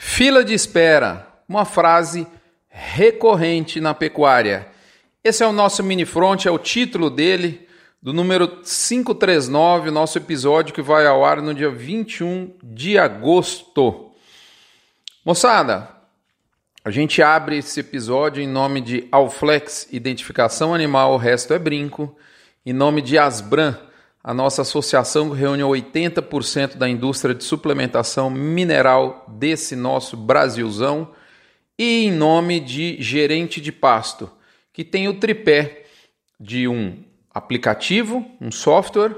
Fila de espera, uma frase recorrente na pecuária. Esse é o nosso mini front, é o título dele, do número 539, nosso episódio que vai ao ar no dia 21 de agosto. Moçada, a gente abre esse episódio em nome de Alflex, Identificação Animal, o resto é brinco, em nome de Asbran, a nossa associação reúne 80% da indústria de suplementação mineral desse nosso Brasilzão e em nome de Gerente de Pasto, que tem o tripé de um aplicativo, um software,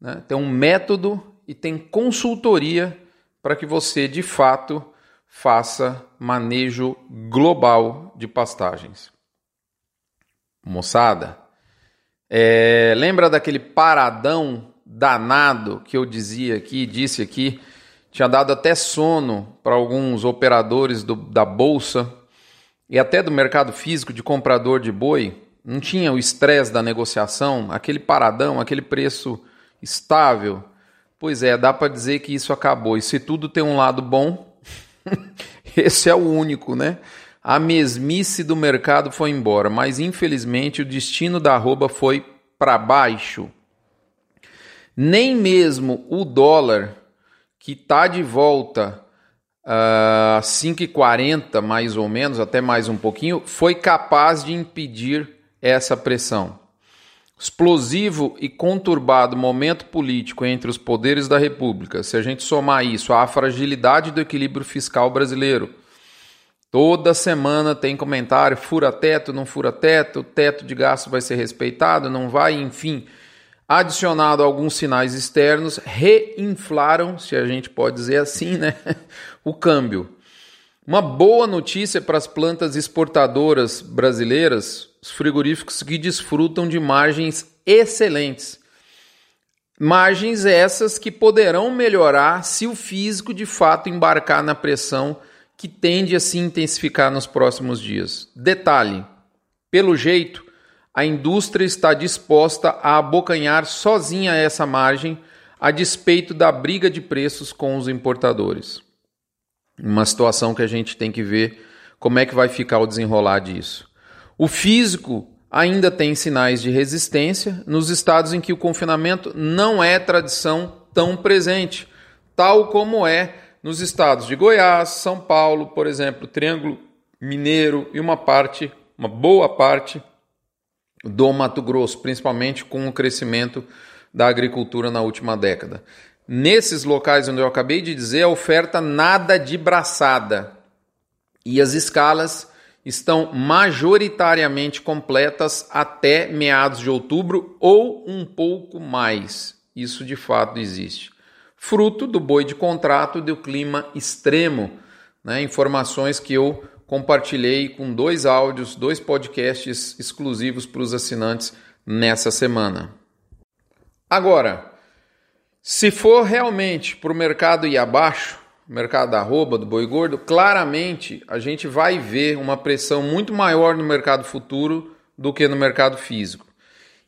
né, tem um método e tem consultoria para que você de fato faça manejo global de pastagens. Moçada, é, lembra daquele paradão danado que eu dizia aqui, disse aqui, tinha dado até sono para alguns operadores do, da bolsa e até do mercado físico de comprador de boi. Não tinha o estresse da negociação, aquele paradão, aquele preço estável. Pois é, dá para dizer que isso acabou. E se tudo tem um lado bom, esse é o único, né? A mesmice do mercado foi embora, mas infelizmente o destino da arroba foi para baixo. Nem mesmo o dólar, que está de volta a uh, 5,40 mais ou menos, até mais um pouquinho, foi capaz de impedir essa pressão. Explosivo e conturbado momento político entre os poderes da República, se a gente somar isso à fragilidade do equilíbrio fiscal brasileiro, Toda semana tem comentário, fura teto, não fura teto, teto de gasto vai ser respeitado, não vai, enfim. Adicionado alguns sinais externos, reinflaram, se a gente pode dizer assim, né, o câmbio. Uma boa notícia para as plantas exportadoras brasileiras, os frigoríficos que desfrutam de margens excelentes. Margens essas que poderão melhorar se o físico de fato embarcar na pressão que tende a se intensificar nos próximos dias. Detalhe: pelo jeito, a indústria está disposta a abocanhar sozinha essa margem a despeito da briga de preços com os importadores. Uma situação que a gente tem que ver como é que vai ficar o desenrolar disso. O físico ainda tem sinais de resistência nos estados em que o confinamento não é tradição tão presente, tal como é nos estados de Goiás, São Paulo, por exemplo, Triângulo Mineiro e uma parte, uma boa parte do Mato Grosso, principalmente com o crescimento da agricultura na última década. Nesses locais onde eu acabei de dizer, a oferta nada de braçada e as escalas estão majoritariamente completas até meados de outubro ou um pouco mais. Isso de fato existe fruto do boi de contrato do clima extremo. Né? Informações que eu compartilhei com dois áudios, dois podcasts exclusivos para os assinantes nessa semana. Agora, se for realmente para o mercado ir abaixo, mercado da arroba, do boi gordo, claramente a gente vai ver uma pressão muito maior no mercado futuro do que no mercado físico.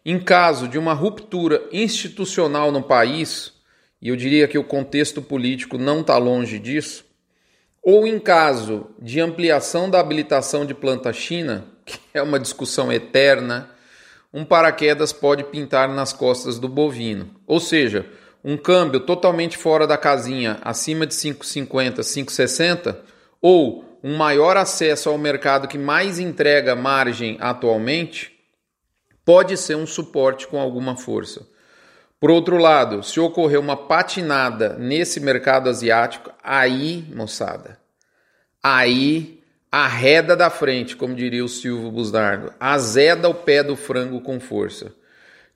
Em caso de uma ruptura institucional no país, e eu diria que o contexto político não está longe disso, ou em caso de ampliação da habilitação de planta China, que é uma discussão eterna, um paraquedas pode pintar nas costas do bovino. Ou seja, um câmbio totalmente fora da casinha, acima de 5,50, 5,60, ou um maior acesso ao mercado que mais entrega margem atualmente, pode ser um suporte com alguma força. Por outro lado, se ocorrer uma patinada nesse mercado asiático, aí, moçada, aí arreda da frente, como diria o Silvio Busnardo, azeda o pé do frango com força.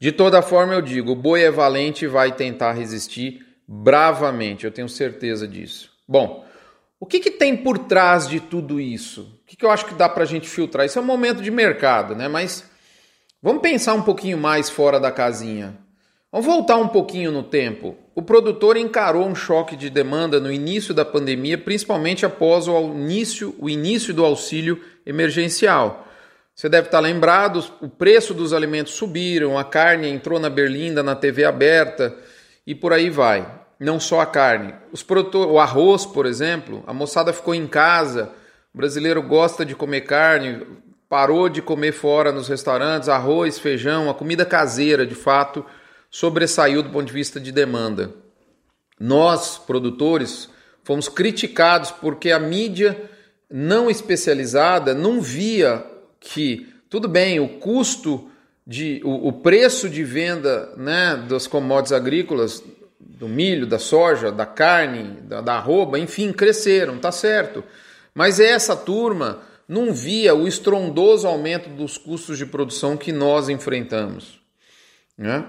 De toda forma, eu digo, o boi é valente e vai tentar resistir bravamente, eu tenho certeza disso. Bom, o que, que tem por trás de tudo isso? O que, que eu acho que dá para a gente filtrar? Isso é um momento de mercado, né? Mas vamos pensar um pouquinho mais fora da casinha. Vamos voltar um pouquinho no tempo. O produtor encarou um choque de demanda no início da pandemia, principalmente após o início, o início do auxílio emergencial. Você deve estar lembrado, o preço dos alimentos subiram, a carne entrou na berlinda, na TV aberta e por aí vai. não só a carne. Os produtores, o arroz, por exemplo, a moçada ficou em casa, o brasileiro gosta de comer carne, parou de comer fora nos restaurantes, arroz, feijão, a comida caseira, de fato, sobressaiu do ponto de vista de demanda. Nós, produtores, fomos criticados porque a mídia não especializada não via que, tudo bem, o custo de o, o preço de venda né, das commodities agrícolas, do milho, da soja, da carne, da, da arroba, enfim, cresceram, tá certo. Mas essa turma não via o estrondoso aumento dos custos de produção que nós enfrentamos. Né?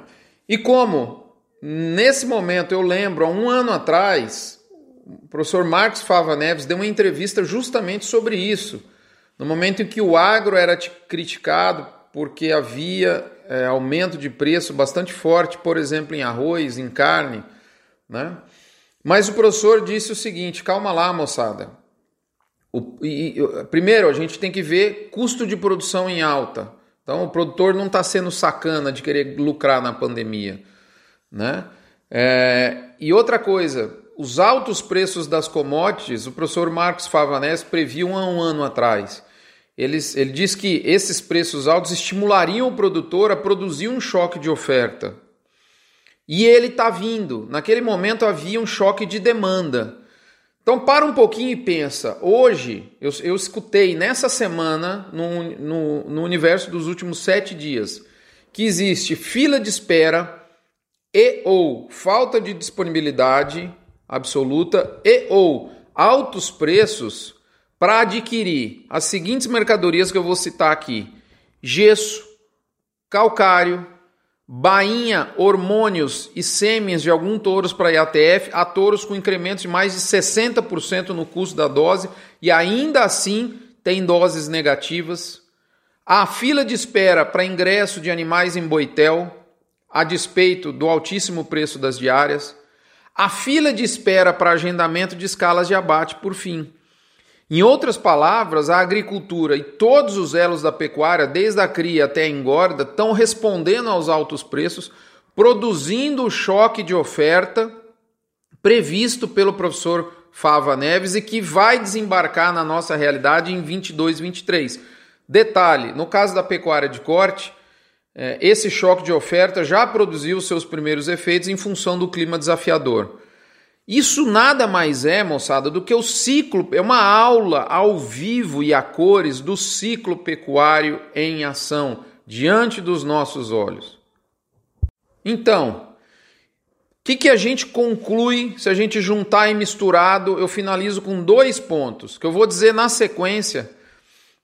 E como, nesse momento, eu lembro, há um ano atrás, o professor Marcos Fava Neves deu uma entrevista justamente sobre isso. No momento em que o agro era criticado porque havia é, aumento de preço bastante forte, por exemplo, em arroz, em carne, né? Mas o professor disse o seguinte: calma lá, moçada. O, e, e, primeiro, a gente tem que ver custo de produção em alta. Então, o produtor não está sendo sacana de querer lucrar na pandemia. Né? É, e outra coisa, os altos preços das commodities, o professor Marcos Favanés previu há um ano atrás. Ele, ele diz que esses preços altos estimulariam o produtor a produzir um choque de oferta. E ele está vindo. Naquele momento havia um choque de demanda. Então para um pouquinho e pensa. Hoje, eu, eu escutei nessa semana, no, no, no universo dos últimos sete dias, que existe fila de espera e ou falta de disponibilidade absoluta e ou altos preços para adquirir as seguintes mercadorias que eu vou citar aqui: gesso, calcário, bainha, hormônios e sêmens de algum touros para IATF, a touros com incrementos de mais de 60% no custo da dose e ainda assim tem doses negativas. A fila de espera para ingresso de animais em boitel, a despeito do altíssimo preço das diárias. A fila de espera para agendamento de escalas de abate, por fim. Em outras palavras, a agricultura e todos os elos da pecuária, desde a cria até a engorda, estão respondendo aos altos preços, produzindo o choque de oferta previsto pelo professor Fava Neves e que vai desembarcar na nossa realidade em 22, 23. Detalhe: no caso da pecuária de corte, é, esse choque de oferta já produziu seus primeiros efeitos em função do clima desafiador. Isso nada mais é, moçada, do que o ciclo, é uma aula ao vivo e a cores do ciclo pecuário em ação diante dos nossos olhos. Então, o que, que a gente conclui se a gente juntar e misturado? Eu finalizo com dois pontos que eu vou dizer na sequência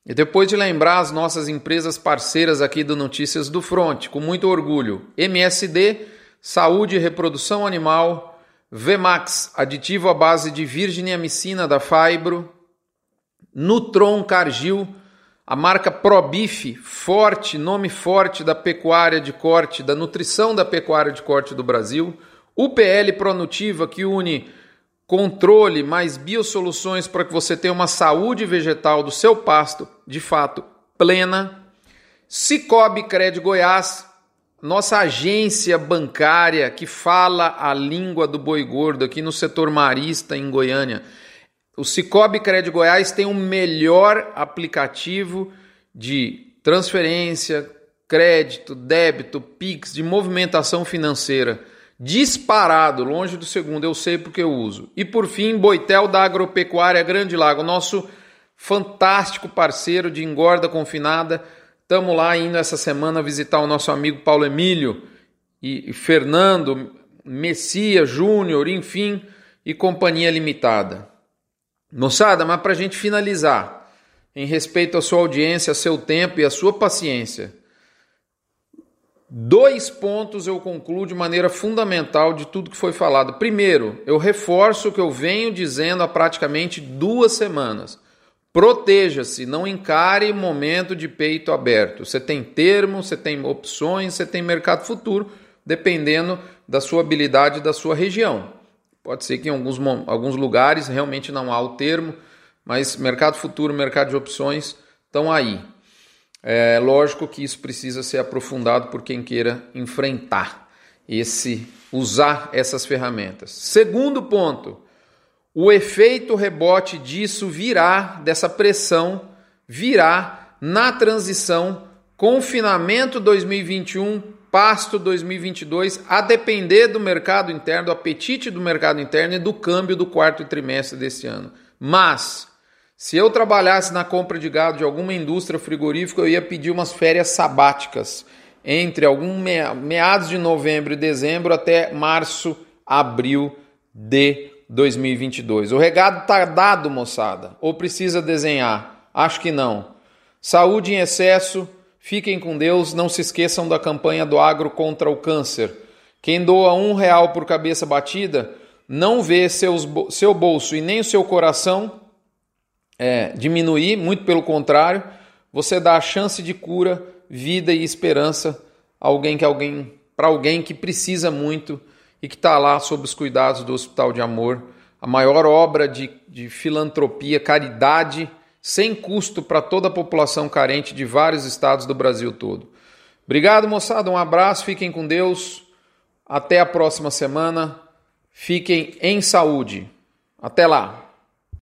e depois de lembrar as nossas empresas parceiras aqui do Notícias do Front, com muito orgulho: MSD, Saúde e Reprodução Animal. Vmax, aditivo à base de virginiamicina da Fibro, Nutron Cargill, a marca Probif, forte, nome forte da pecuária de corte, da nutrição da pecuária de corte do Brasil, UPL Pronutiva, que une controle mais biosoluções para que você tenha uma saúde vegetal do seu pasto, de fato, plena. Cicobi Cred Goiás, nossa agência bancária que fala a língua do boi gordo aqui no setor marista em Goiânia. O Cicobi Cred Goiás tem o melhor aplicativo de transferência, crédito, débito, Pix, de movimentação financeira. Disparado, longe do segundo, eu sei porque eu uso. E por fim, Boitel da Agropecuária Grande Lago, nosso fantástico parceiro de engorda confinada Estamos lá indo essa semana visitar o nosso amigo Paulo Emílio e, Fernando, Messias Júnior, enfim, e Companhia Limitada. Moçada, mas para a gente finalizar, em respeito à sua audiência, seu tempo e à sua paciência, dois pontos eu concluo de maneira fundamental de tudo que foi falado. Primeiro, eu reforço o que eu venho dizendo há praticamente duas semanas. Proteja-se, não encare momento de peito aberto. Você tem termo, você tem opções, você tem mercado futuro, dependendo da sua habilidade da sua região. Pode ser que em alguns, alguns lugares realmente não há o termo, mas mercado futuro, mercado de opções estão aí. É lógico que isso precisa ser aprofundado por quem queira enfrentar. esse usar essas ferramentas. Segundo ponto, o efeito rebote disso virá dessa pressão virá na transição confinamento 2021 pasto 2022 a depender do mercado interno, do apetite do mercado interno e do câmbio do quarto trimestre desse ano. Mas se eu trabalhasse na compra de gado de alguma indústria frigorífica, eu ia pedir umas férias sabáticas entre algum meados de novembro e dezembro até março, abril de 2022. O regado está dado, moçada. Ou precisa desenhar? Acho que não. Saúde em excesso. Fiquem com Deus. Não se esqueçam da campanha do agro contra o câncer. Quem doa um real por cabeça batida não vê seus, seu bolso e nem o seu coração é, diminuir, muito pelo contrário, você dá a chance de cura, vida e esperança alguém que alguém para alguém que precisa muito e que está lá sob os cuidados do Hospital de Amor, a maior obra de, de filantropia, caridade, sem custo para toda a população carente de vários estados do Brasil todo. Obrigado, moçada. Um abraço, fiquem com Deus. Até a próxima semana. Fiquem em saúde. Até lá.